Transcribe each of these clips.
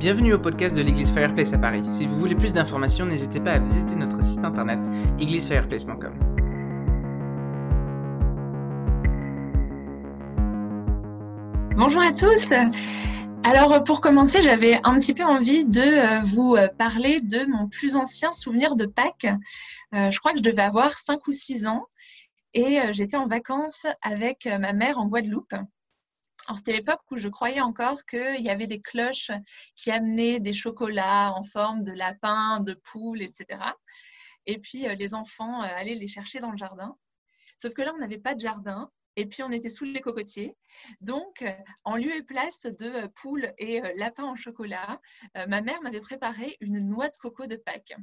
Bienvenue au podcast de l'église Fireplace à Paris. Si vous voulez plus d'informations, n'hésitez pas à visiter notre site internet églisefireplace.com. Bonjour à tous. Alors pour commencer, j'avais un petit peu envie de euh, vous euh, parler de mon plus ancien souvenir de Pâques. Euh, je crois que je devais avoir 5 ou 6 ans et j'étais en vacances avec ma mère en Guadeloupe c'était l'époque où je croyais encore qu'il y avait des cloches qui amenaient des chocolats en forme de lapin, de poule, etc. Et puis euh, les enfants euh, allaient les chercher dans le jardin. Sauf que là, on n'avait pas de jardin. Et puis, on était sous les cocotiers. Donc, euh, en lieu et place de poule et lapin en chocolat, ma mère m'avait préparé une noix de coco de Pâques.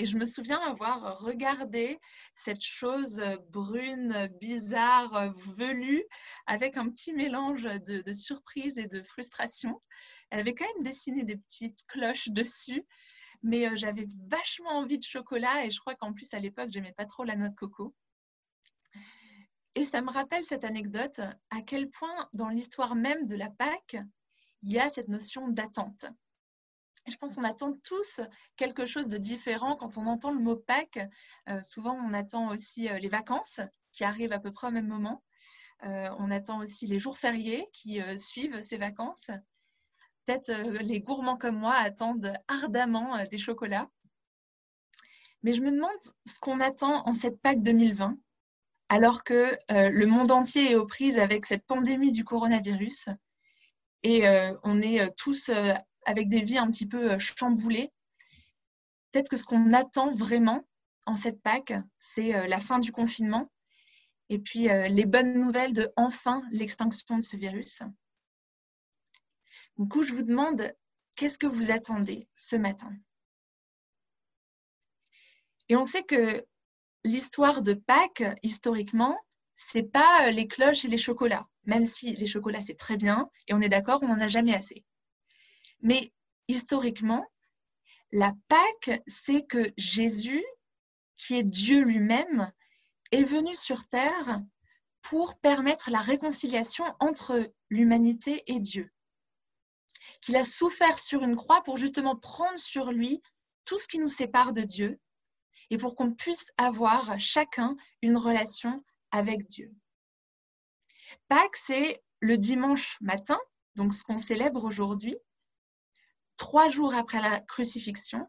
Et je me souviens avoir regardé cette chose brune, bizarre, velue, avec un petit mélange de, surprise et de frustration. Elle avait quand même dessiné des petites cloches dessus, mais euh, j'avais vachement envie de chocolat et je crois qu'en plus à l'époque, j'aimais pas trop la noix de coco. Et ça me rappelle cette anecdote à quel point dans l'histoire même de la Pâque, il y a cette notion d'attente je pense qu'on attend tous quelque chose de différent quand on entend le mot Pâques. Euh, souvent, on attend aussi euh, les vacances qui arrivent à peu près au même moment. Euh, on attend aussi les jours fériés qui suivent ces vacances. Peut-être les gourmands comme moi attendent ardemment des chocolats. Mais je me demande ce qu'on attend en cette Pâques 2020, alors que le monde entier est aux prises avec cette pandémie du coronavirus. Et on est tous avec des vies un petit peu euh, chamboulées. Peut-être que ce qu'on attend vraiment en cette Pâques, c'est euh, la fin du confinement et puis euh, les bonnes nouvelles de enfin l'extinction de ce virus. Du coup, je vous demande, qu'est-ce que vous attendez ce matin? Et on sait que l'histoire de Pâques, historiquement, c'est pas les cloches et les chocolats, même si les chocolats c'est très bien et on est d'accord, on n'en a jamais assez. Mais historiquement, la Pâque, c'est que Jésus, qui est Dieu lui-même, est venu sur terre pour permettre la réconciliation entre l'humanité et Dieu. Qu'il a souffert sur une croix pour justement prendre sur lui tout ce qui nous sépare de Dieu et pour qu'on puisse avoir chacun une relation avec Dieu. Pâques, c'est le dimanche matin, donc ce qu'on célèbre aujourd'hui, trois jours après la crucifixion,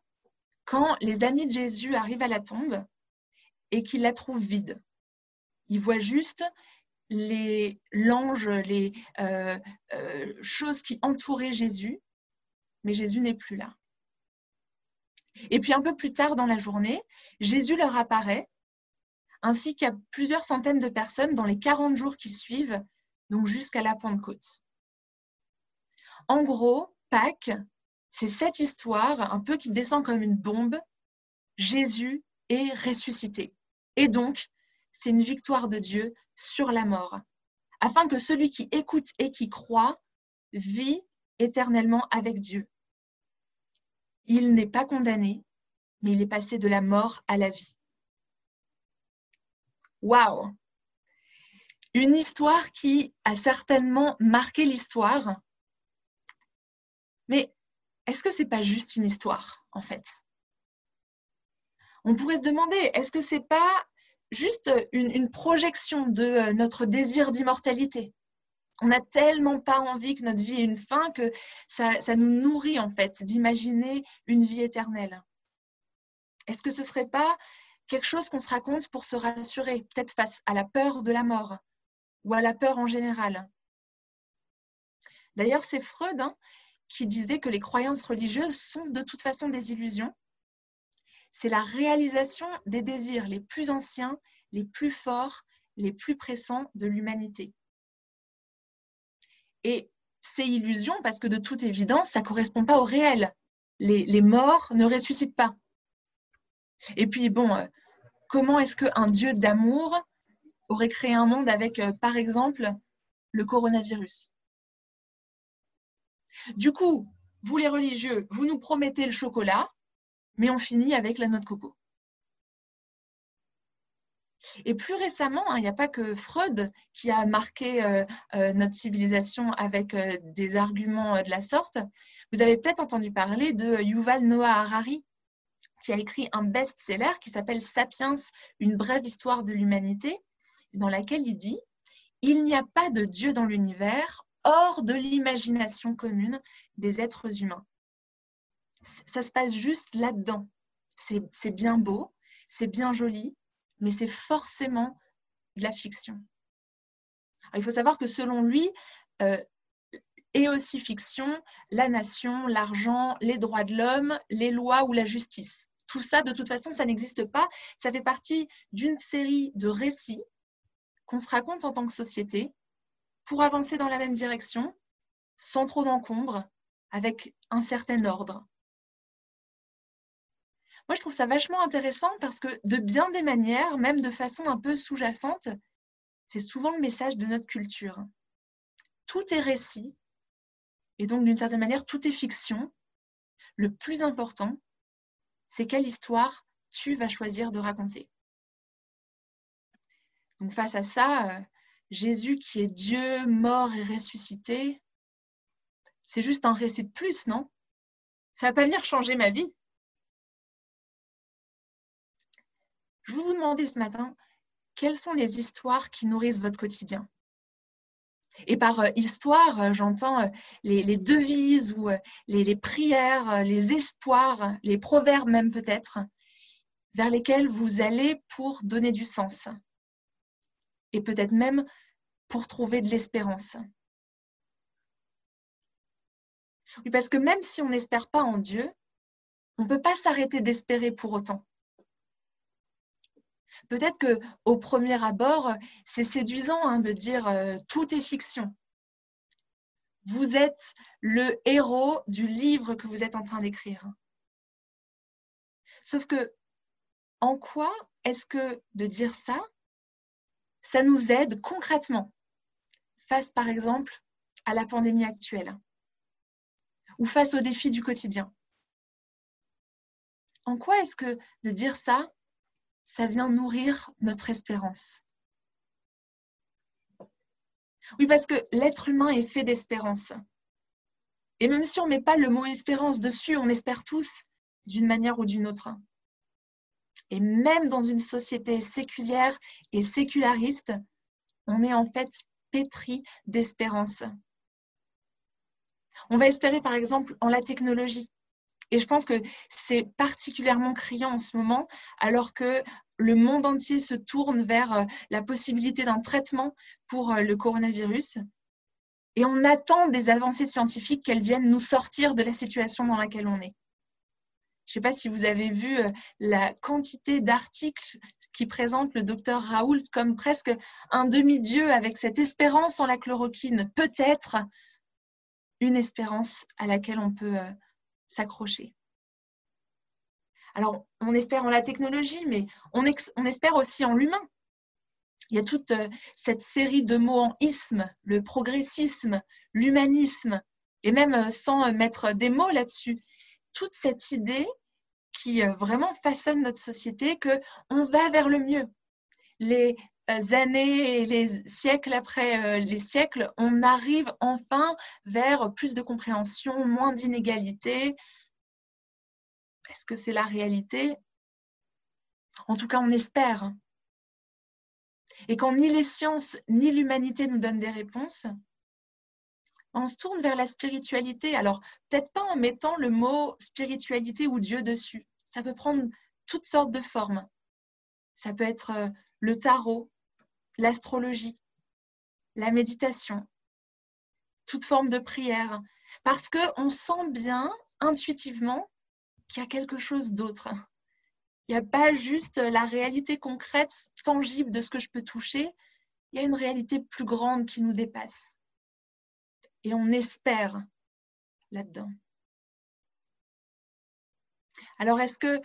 quand les amis de Jésus arrivent à la tombe et qu'ils la trouvent vide. Ils voient juste les l'ange, les euh, euh, choses qui entouraient Jésus, mais Jésus n'est plus là. Et puis un peu plus tard dans la journée, Jésus leur apparaît, ainsi qu'à plusieurs centaines de personnes dans les 40 jours qui suivent, donc jusqu'à la Pentecôte. En gros, Pâques, c'est cette histoire, un peu qui descend comme une bombe. Jésus est ressuscité. Et donc, c'est une victoire de Dieu sur la mort, afin que celui qui écoute et qui croit vit éternellement avec Dieu. Il n'est pas condamné, mais il est passé de la mort à la vie. Waouh Une histoire qui a certainement marqué l'histoire, mais est-ce que c'est pas juste une histoire, en fait? On pourrait se demander, est-ce que c'est pas juste une, projection de euh, notre désir d'immortalité? On n'a tellement pas envie que notre vie ait une fin que ça, nous nourrit, en fait, d'imaginer une vie éternelle. Est-ce que ce serait pas quelque chose qu'on se raconte pour se rassurer, peut-être face à la peur de la mort ou à la peur en général? D'ailleurs, c'est Freud hein, qui disait que les croyances religieuses sont de toute façon des illusions. C'est la réalisation des désirs les plus anciens, les plus forts, les plus pressants de l'humanité. Et ces illusions, parce que de toute évidence, ça ne correspond pas au réel. Les, les, morts ne ressuscitent pas. Et puis, bon, euh, comment est-ce qu'un Dieu d'amour aurait créé un monde avec, euh, par exemple, le coronavirus? Du coup, vous les religieux, vous nous promettez le chocolat, mais on finit avec la noix de coco. Et plus récemment, hein, il n'y a pas que Freud qui a marqué euh, euh, notre civilisation avec euh, des arguments de la sorte. Vous avez peut-être entendu parler de Yuval Noah Harari, qui a écrit un best-seller qui s'appelle Sapiens, une brève histoire de l'humanité, dans laquelle il dit Il n'y a pas de Dieu dans l'univers hors de l'imagination commune des êtres humains. Ça se passe juste là-dedans. C'est bien beau, c'est bien joli, mais c'est forcément de la fiction. il faut savoir que selon lui, euh, et aussi fiction, la nation, l'argent, les droits de l'homme, les lois ou la justice. Tout ça, de toute façon, ça n'existe pas. Ça fait partie d'une série de récits qu'on se raconte en tant que société pour avancer dans la même direction, sans trop d'encombre, avec un certain ordre. Moi, je trouve ça vachement intéressant parce que de bien des manières, même de façon un peu sous-jacente, c'est souvent le message de notre culture. Tout est récit, et donc d'une certaine manière, tout est fiction. Le plus important, c'est quelle histoire tu vas choisir de raconter. Donc face à ça, euh, Jésus qui est Dieu, mort et ressuscité, c'est juste un récit de plus, non? Ça va pas venir changer ma vie. Je vous demander ce matin, quelles sont les histoires qui nourrissent votre quotidien? Et par euh, histoire, euh, j'entends euh, les, devises ou les, prières, les espoirs, les proverbes même peut-être, vers lesquels vous allez pour donner du sens. Et peut-être même pour trouver de l'espérance. Parce que même si on n'espère pas en Dieu, on ne peut pas s'arrêter d'espérer pour autant. Peut-être que au premier abord, c'est séduisant hein, de dire euh, tout est fiction. Vous êtes le héros du livre que vous êtes en train d'écrire. Sauf que, en quoi est-ce que de dire ça, ça nous aide concrètement face, par exemple, à la pandémie actuelle ou face aux défis du quotidien En quoi est-ce que de dire ça, ça vient nourrir notre espérance? Oui, parce que l'être humain est fait d'espérance. Et même si on ne met pas le mot espérance dessus, on espère tous d'une manière ou d'une autre. Et même dans une société séculière et séculariste, on est en fait pétri d'espérance. On va espérer par exemple en la technologie. Et je pense que c'est particulièrement criant en ce moment, alors que le monde entier se tourne vers euh, la possibilité d'un traitement pour euh, le coronavirus. Et on attend des avancées scientifiques qu'elles viennent nous sortir de la situation dans laquelle on est. Je ne sais pas si vous avez vu euh, la quantité d'articles qui présentent le docteur Raoult comme presque un demi-dieu avec cette espérance en la chloroquine, peut-être une espérance à laquelle on peut s'accrocher. Alors, on espère en la technologie, mais on, espère aussi en l'humain. Il y a toute euh, cette série de mots en isme, le progressisme, l'humanisme, et même euh, sans euh, mettre des mots là-dessus, toute cette idée qui vraiment façonne notre société que on va vers le mieux. Les années et les siècles après les siècles, on arrive enfin vers plus de compréhension, moins d'inégalités. Est-ce que c'est la réalité? En tout cas, on espère. Et quand ni les sciences ni l'humanité nous donnent des réponses, on se tourne vers la spiritualité. Alors, peut-être pas en mettant le mot spiritualité ou Dieu dessus. Ça peut prendre toutes sortes de formes. Ça peut être le tarot, l'astrologie, la méditation, toute forme de prière, parce qu'on sent bien intuitivement qu'il y a quelque chose d'autre. Il n'y a pas juste la réalité concrète, tangible de ce que je peux toucher, il y a une réalité plus grande qui nous dépasse. Et on espère là-dedans. Alors, est-ce que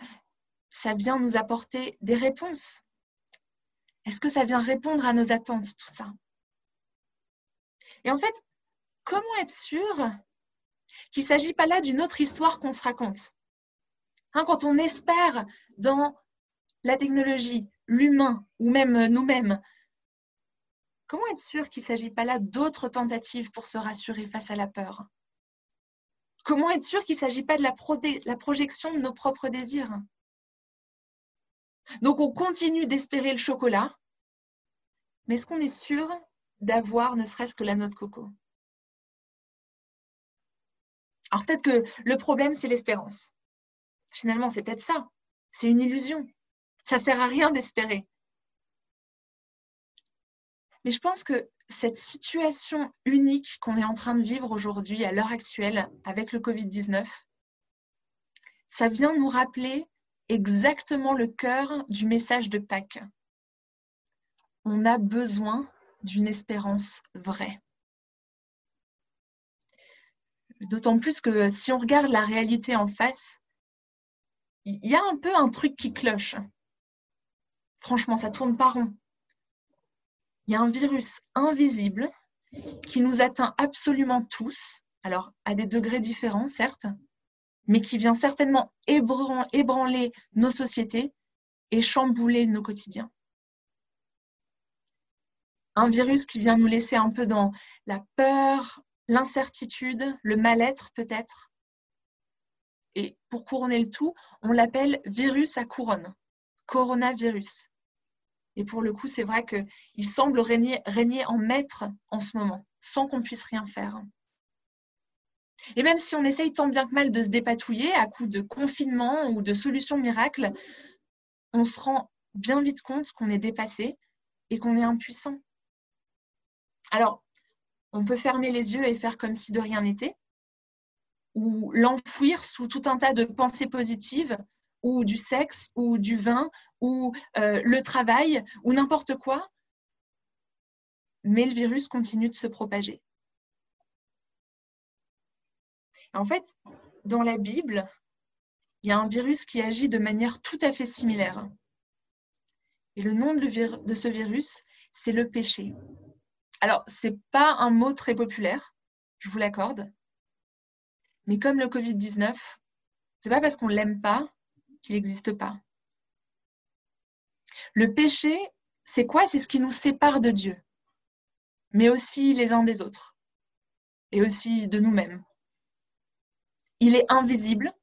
ça vient nous apporter des réponses? Est-ce que ça vient répondre à nos attentes, tout ça? Et en fait, comment être sûr qu'il ne s'agit pas là d'une autre histoire qu'on se raconte? Hein, Quand on espère dans la technologie, l'humain ou même nous-mêmes, comment être sûr qu'il ne s'agit pas là d'autres tentatives pour se rassurer face à la peur? Comment être sûr qu'il ne s'agit pas de la, projection de nos propres désirs? Donc on continue d'espérer le chocolat, mais est-ce qu'on est sûr d'avoir ne serait-ce que la noix de coco? Alors peut-être que le problème, c'est l'espérance. Finalement, c'est peut-être ça. C'est une illusion. Ça ne sert à rien d'espérer. Mais je pense que cette situation unique qu'on est en train de vivre aujourd'hui, à l'heure actuelle, avec le Covid-19, ça vient nous rappeler exactement le cœur du message de Pâques. On a besoin d'une espérance vraie. D'autant plus que si on regarde la réalité en face, il y a un peu un truc qui cloche. Franchement, ça tourne pas rond. Il y a un virus invisible qui nous atteint absolument tous, alors à des degrés différents, certes, mais qui vient certainement ébranler nos sociétés et chambouler nos quotidiens un virus qui vient nous laisser un peu dans la peur, l'incertitude, le mal-être peut-être. Et pour couronner le tout, on l'appelle virus à couronne, coronavirus. Et pour le coup, c'est vrai qu'il semble régner, régner en maître en ce moment, sans qu'on puisse rien faire. Et même si on essaye tant bien que mal de se dépatouiller à coup de confinement ou de solutions miracles, on se rend bien vite compte qu'on est dépassé et qu'on est impuissant. Alors, on peut fermer les yeux et faire comme si de rien n'était, ou l'enfouir sous tout un tas de pensées positives, ou du sexe, ou du vin, ou euh, le travail, ou n'importe quoi. Mais le virus continue de se propager. En fait, dans la Bible, il y a un virus qui agit de manière tout à fait similaire. Et le nom de ce virus, c'est le péché. Alors, ce n'est pas un mot très populaire, je vous l'accorde. Mais comme le Covid-19, c'est pas parce qu'on ne l'aime pas qu'il n'existe pas. Le péché, c'est quoi? C'est ce qui nous sépare de Dieu, mais aussi les uns des autres, et aussi de nous-mêmes. Il est invisible,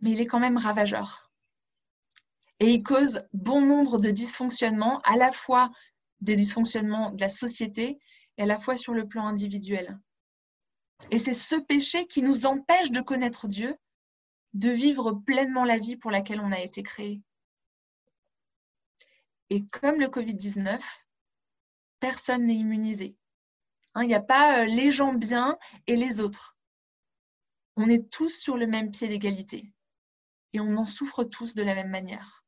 mais il est quand même ravageur. Et il cause bon nombre de dysfonctionnements, à la fois des dysfonctionnements de la société et à la fois sur le plan individuel. Et c'est ce péché qui nous empêche de connaître Dieu, de vivre pleinement la vie pour laquelle on a été créé. Et comme le Covid-19, personne n'est immunisé. Hein, il n'y a pas euh, les gens bien et les autres. On est tous sur le même pied d'égalité et on en souffre tous de la même manière.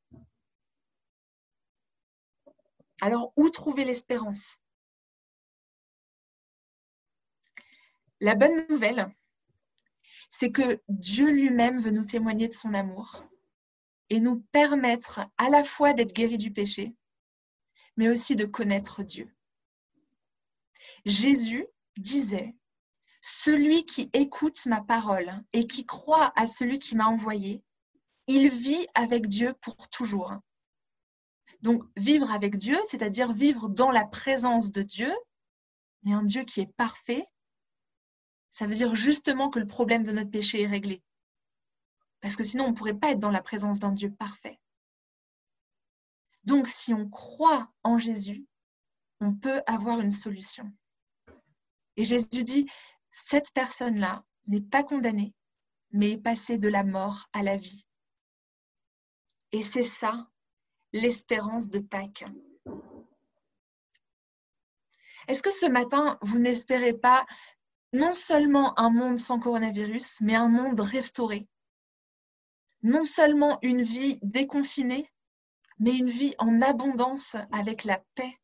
Alors, où trouver l'espérance? La bonne nouvelle, c'est que Dieu lui-même veut nous témoigner de son amour et nous permettre à la fois d'être guéris du péché, mais aussi de connaître Dieu. Jésus disait, Celui qui écoute ma parole et qui croit à celui qui m'a envoyé, il vit avec Dieu pour toujours. Donc, vivre avec Dieu, c'est-à-dire vivre dans la présence de Dieu, mais un Dieu qui est parfait, ça veut dire justement que le problème de notre péché est réglé. Parce que sinon, on ne pourrait pas être dans la présence d'un Dieu parfait. Donc, si on croit en Jésus, on peut avoir une solution. Et Jésus dit, cette personne-là n'est pas condamnée, mais est passée de la mort à la vie. Et c'est ça l'espérance de Pâques. Est-ce que ce matin, vous n'espérez pas non seulement un monde sans coronavirus, mais un monde restauré Non seulement une vie déconfinée, mais une vie en abondance avec la paix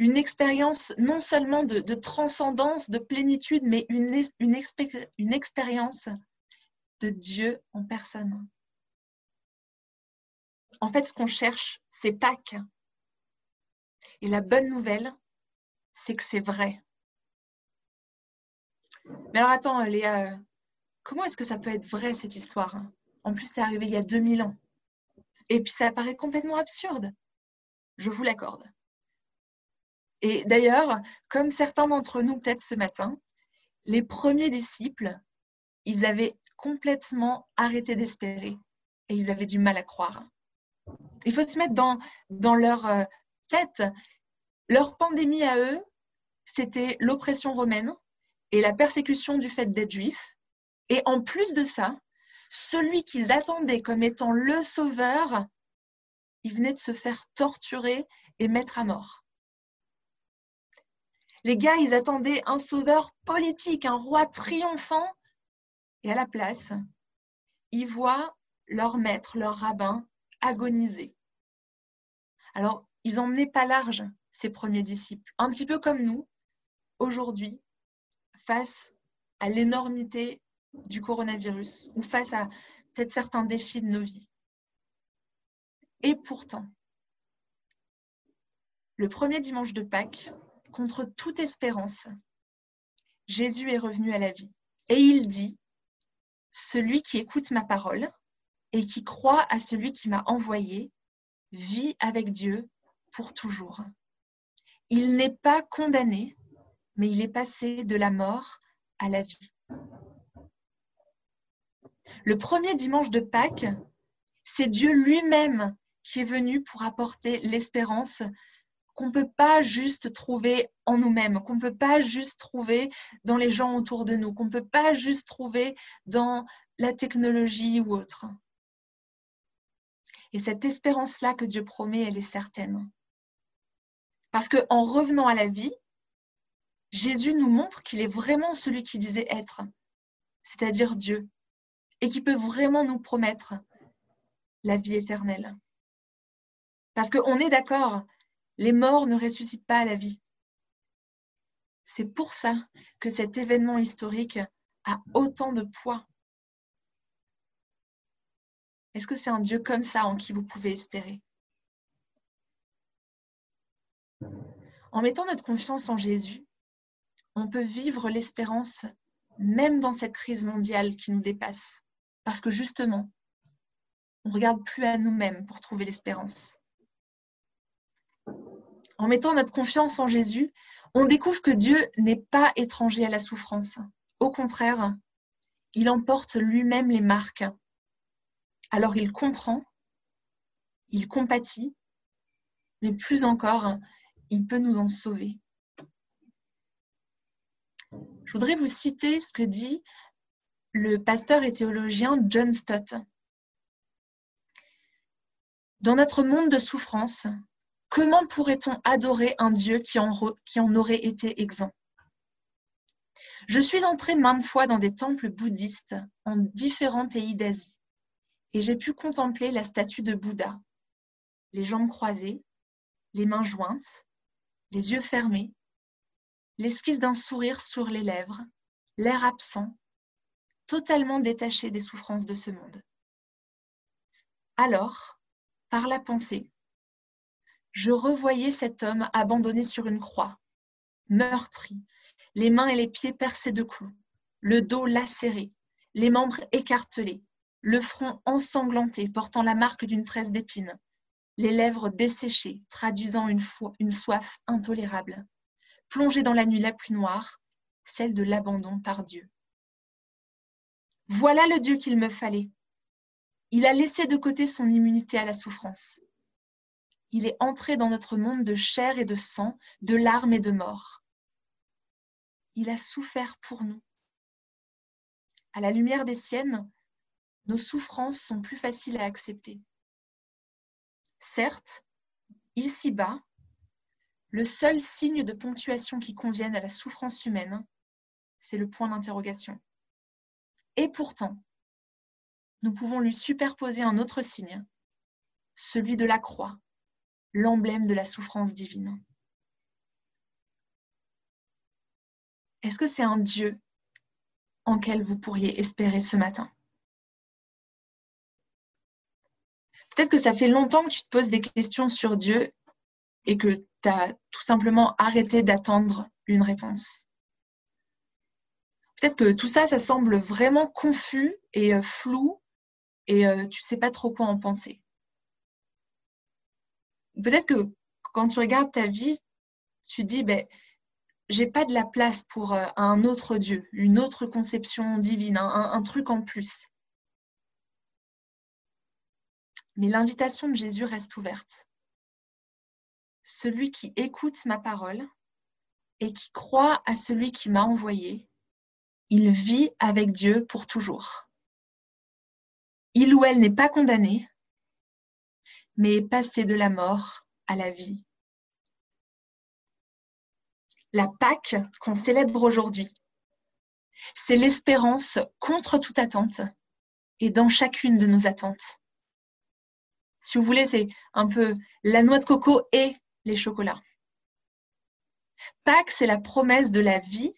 une expérience non seulement de, transcendance, de plénitude, mais une, expérience de Dieu en personne en fait, ce qu'on cherche, c'est Pâques. Et la bonne nouvelle, c'est que c'est vrai. Mais alors attends, Léa, comment est-ce que ça peut être vrai cette histoire En plus, c'est arrivé il y a 2000 ans. Et puis ça paraît complètement absurde. Je vous l'accorde. Et d'ailleurs, comme certains d'entre nous peut-être ce matin, les premiers disciples, ils avaient complètement arrêté d'espérer et ils avaient du mal à croire. Il faut se mettre dans, dans leur euh, tête. Leur pandémie à eux, c'était l'oppression romaine et la persécution du fait d'être juif. Et en plus de ça, celui qu'ils attendaient comme étant le sauveur, il venait de se faire torturer et mettre à mort. Les gars, ils attendaient un sauveur politique, un roi triomphant. Et à la place, ils voient leur maître, leur rabbin, agoniser. Alors, ils n'emmenaient pas large, ces premiers disciples. Un petit peu comme nous, aujourd'hui, face à l'énormité du coronavirus ou face à peut-être certains défis de nos vies. Et pourtant, le premier dimanche de Pâques, contre toute espérance, Jésus est revenu à la vie. Et il dit, Celui qui écoute ma parole et qui croit à celui qui m'a envoyé, vit avec Dieu pour toujours. Il n'est pas condamné, mais il est passé de la mort à la vie. Le premier dimanche de Pâques, c'est Dieu lui-même qui est venu pour apporter l'espérance qu'on ne peut pas juste trouver en nous-mêmes, qu'on ne peut pas juste trouver dans les gens autour de nous, qu'on ne peut pas juste trouver dans la technologie ou autre. Et cette espérance-là que Dieu promet, elle est certaine. Parce qu'en revenant à la vie, Jésus nous montre qu'il est vraiment celui qui disait être, c'est-à-dire Dieu, et qui peut vraiment nous promettre la vie éternelle. Parce qu'on est d'accord, les morts ne ressuscitent pas à la vie. C'est pour ça que cet événement historique a autant de poids. Est-ce que c'est un Dieu comme ça en qui vous pouvez espérer? En mettant notre confiance en Jésus, on peut vivre l'espérance même dans cette crise mondiale qui nous dépasse. Parce que justement, on ne regarde plus à nous-mêmes pour trouver l'espérance. En mettant notre confiance en Jésus, on découvre que Dieu n'est pas étranger à la souffrance. Au contraire, il emporte lui-même les marques. Alors il comprend, il compatit, mais plus encore, il peut nous en sauver. Je voudrais vous citer ce que dit le pasteur et théologien John Stott. Dans notre monde de souffrance, comment pourrait-on adorer un Dieu qui en, qui en aurait été exempt? Je suis entrée maintes fois dans des temples bouddhistes en différents pays d'Asie et j'ai pu contempler la statue de Bouddha, les jambes croisées, les mains jointes, les yeux fermés, l'esquisse d'un sourire sur les lèvres, l'air absent, totalement détaché des souffrances de ce monde. Alors, par la pensée, je revoyais cet homme abandonné sur une croix, meurtri, les mains et les pieds percés de clous, le dos lacéré, les membres écartelés, le front ensanglanté portant la marque d'une tresse d'épines, les lèvres desséchées traduisant une, une soif intolérable plongé dans la nuit la plus noire, celle de l'abandon par Dieu. Voilà le Dieu qu'il me fallait. Il a laissé de côté son immunité à la souffrance. Il est entré dans notre monde de chair et de sang, de larmes et de mort. Il a souffert pour nous. À la lumière des siennes, nos souffrances sont plus faciles à accepter. Certes, ici-bas, le seul signe de ponctuation qui convienne à la souffrance humaine, c'est le point d'interrogation. Et pourtant, nous pouvons lui superposer un autre signe, celui de la croix, l'emblème de la souffrance divine. Est-ce que c'est un Dieu en quel vous pourriez espérer ce matin? Peut-être que ça fait longtemps que tu te poses des questions sur Dieu et que tu as tout simplement arrêté d'attendre une réponse. Peut-être que tout ça, ça semble vraiment confus et euh, flou et euh, tu ne sais pas trop quoi en penser. peut-être que quand tu regardes ta vie, tu dis, ben, j'ai pas de la place pour euh, un autre Dieu, une autre conception divine, un, truc en plus. Mais l'invitation de Jésus reste ouverte. Celui qui écoute ma parole et qui croit à celui qui m'a envoyé, il vit avec Dieu pour toujours. Il ou elle n'est pas condamné, mais est passé de la mort à la vie la Pâque qu'on célèbre aujourd'hui. C'est l'espérance contre toute attente et dans chacune de nos attentes. Si vous voulez, c'est un peu la noix de coco et les chocolats. Pâques, c'est la promesse de la vie,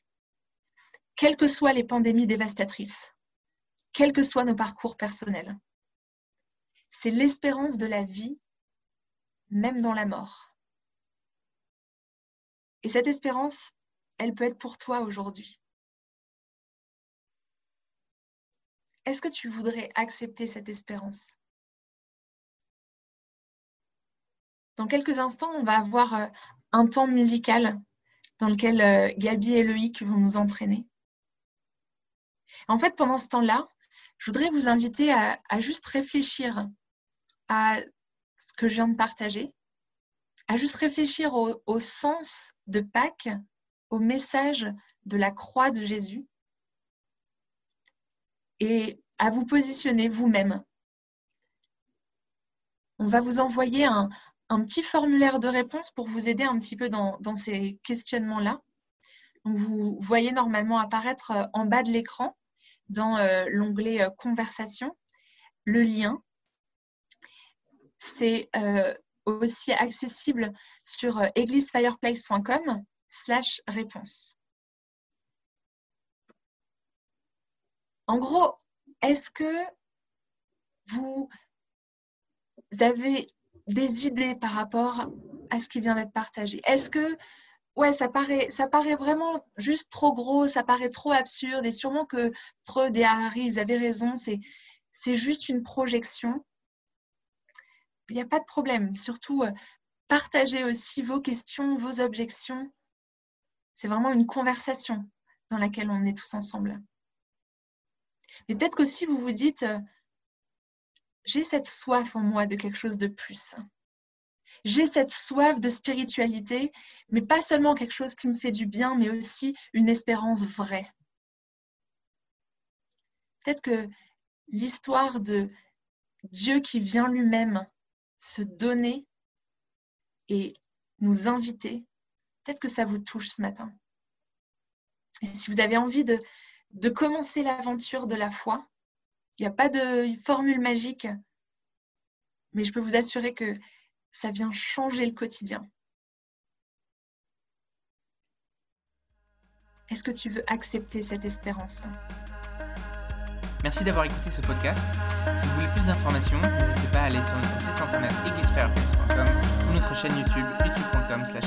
quelles que soient les pandémies dévastatrices, quels que soient nos parcours personnels. C'est l'espérance de la vie, même dans la mort. Et cette espérance, elle peut être pour toi aujourd'hui. Est-ce que tu voudrais accepter cette espérance? Dans quelques instants, on va avoir euh, un temps musical dans lequel euh, Gabi et Loïc vont nous entraîner. En fait, pendant ce temps-là, je voudrais vous inviter à, juste réfléchir à ce que je viens de partager, à juste réfléchir au sens de Pâques au message de la croix de Jésus et à vous positionner vous-même. On va vous envoyer un, petit formulaire de réponse pour vous aider un petit peu dans, ces questionnements-là. Vous voyez normalement apparaître euh, en bas de l'écran, dans euh, l'onglet euh, Conversation, le lien. C'est aussi accessible sur églisefireplace.com slash réponse. En gros, est-ce que vous avez des idées par rapport à ce qui vient d'être partagé Est-ce que, ouais, ça paraît, ça paraît vraiment juste trop gros, ça paraît trop absurde, et sûrement que Freud et Harry, ils avaient raison, c'est juste une projection il n'y a pas de problème. Surtout, euh, partagez aussi vos questions, vos objections. C'est vraiment une conversation dans laquelle on est tous ensemble. Mais peut-être qu'aussi vous vous dites, euh, j'ai cette soif en moi de quelque chose de plus. J'ai cette soif de spiritualité, mais pas seulement quelque chose qui me fait du bien, mais aussi une espérance vraie. Peut-être que l'histoire de Dieu qui vient lui-même se donner et nous inviter, peut-être que ça vous touche ce matin. Et si vous avez envie de, de commencer l'aventure de la foi, il n'y a pas de formule magique, mais je peux vous assurer que ça vient changer le quotidien. Est-ce que tu veux accepter cette espérance? Merci d'avoir écouté ce podcast. Si vous voulez plus d'informations, n'hésitez pas à aller sur notre site internet églisefireplace.com ou notre chaîne YouTube youtube.com slash